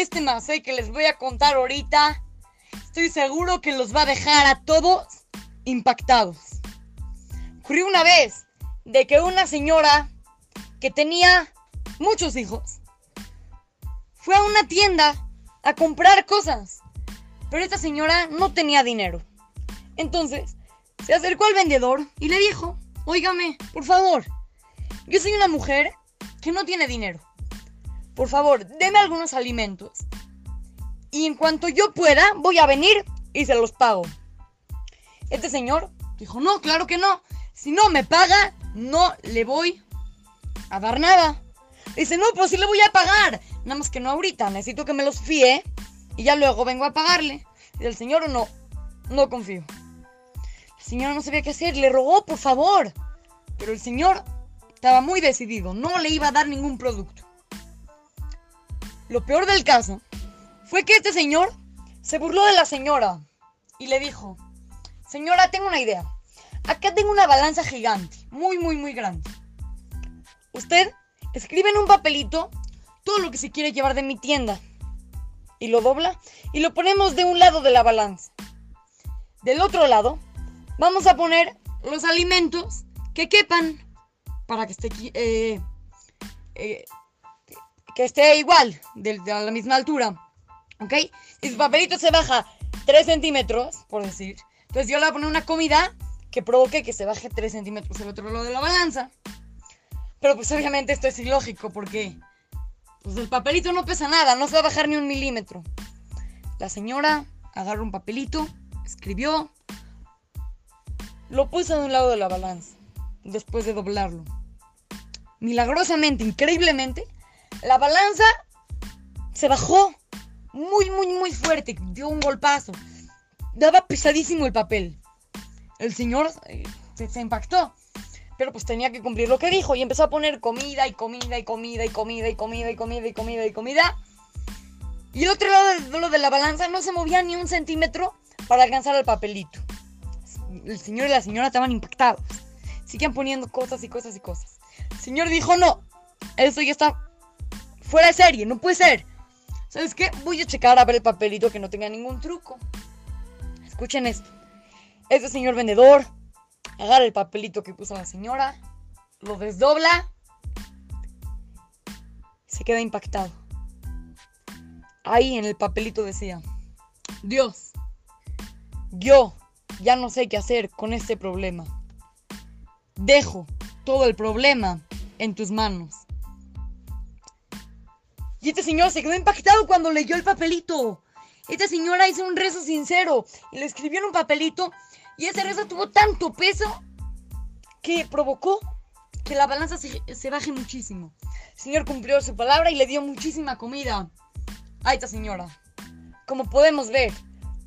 este masé que les voy a contar ahorita, estoy seguro que los va a dejar a todos impactados. Ocurrió una vez de que una señora que tenía muchos hijos fue a una tienda a comprar cosas, pero esta señora no tenía dinero. Entonces, se acercó al vendedor y le dijo, óigame, por favor, yo soy una mujer que no tiene dinero. Por favor, deme algunos alimentos. Y en cuanto yo pueda, voy a venir y se los pago. Este señor dijo, no, claro que no. Si no me paga, no le voy a dar nada. Dice, no, pues sí le voy a pagar. Nada más que no ahorita, necesito que me los fíe y ya luego vengo a pagarle. Y el señor no, no confío. La señora no sabía qué hacer, le rogó, por favor. Pero el señor estaba muy decidido, no le iba a dar ningún producto. Lo peor del caso fue que este señor se burló de la señora y le dijo, señora, tengo una idea. Acá tengo una balanza gigante, muy, muy, muy grande. Usted escribe en un papelito todo lo que se quiere llevar de mi tienda y lo dobla y lo ponemos de un lado de la balanza. Del otro lado vamos a poner los alimentos que quepan para que esté, eh, eh, que esté igual, de, de, la misma altura. ¿Ok? Si su papelito se baja 3 centímetros, por decir, entonces yo le voy a poner una comida que provoque que se baje 3 centímetros el otro lado de la balanza. Pero pues obviamente esto es ilógico porque pues el papelito no pesa nada, no se va a bajar ni un milímetro. La señora agarró un papelito, escribió, lo puso de un lado de la balanza, después de doblarlo. Milagrosamente, increíblemente, la balanza se bajó muy, muy, muy fuerte, dio un golpazo. Daba pesadísimo el papel. El señor eh, se, impactó pero pues tenía que cumplir lo que dijo y empezó a poner comida y comida y comida y comida y comida y comida y comida y comida. Y el otro lado del, de la balanza no se movía ni un centímetro para alcanzar el papelito. El señor y la señora estaban impactados. Siguen poniendo cosas y cosas y cosas. El señor dijo, no, eso ya está fuera de serie, no puede ser. ¿Sabes qué? Voy a checar a ver el papelito que no tenga ningún truco. Escuchen esto. Este señor vendedor agarra el papelito que puso la señora, lo desdobla, se queda impactado. Ahí en el papelito decía, Dios, yo ya no sé qué hacer con este problema. Dejo todo el problema en tus manos. Y este señor se quedó impactado cuando leyó el papelito. Esta señora hizo un rezo sincero y le escribió en un papelito y ese rezo tuvo tanto peso que provocó que la balanza se, baje muchísimo. El señor cumplió su palabra y le dio muchísima comida a esta señora. Como podemos ver,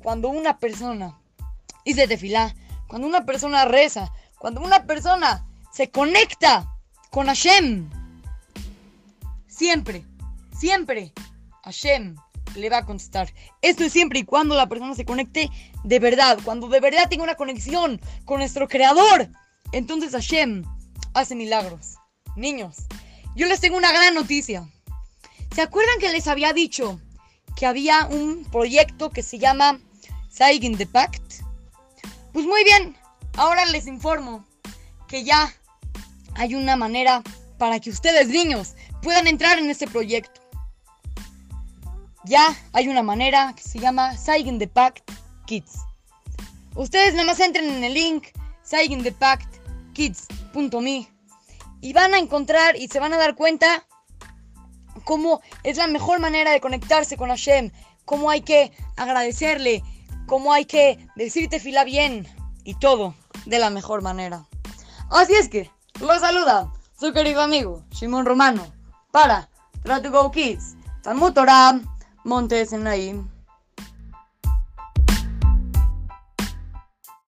cuando una persona dice tefilá, cuando una persona reza, cuando una persona se conecta con Hashem, siempre, siempre Hashem le va a contestar. Esto es siempre y cuando la persona se conecte de verdad, cuando de verdad tenga una conexión con nuestro creador. Entonces Hashem hace milagros. Niños, yo les tengo una gran noticia. ¿Se acuerdan que les había dicho que había un proyecto que se llama in the Pact? Pues muy bien, ahora les informo que ya hay una manera para que ustedes niños puedan entrar en este proyecto ya hay una manera que se llama Sign the Pact Kids. Ustedes nada más entren en el link Kids.me y van a encontrar y se van a dar cuenta cómo es la mejor manera de conectarse con Hashem, cómo hay que agradecerle, cómo hay que decirte fila bien y todo de la mejor manera. Así es que, los saluda su querido amigo Shimon Romano para Try to Go Kids. Talmud Torah. Montes en ahí.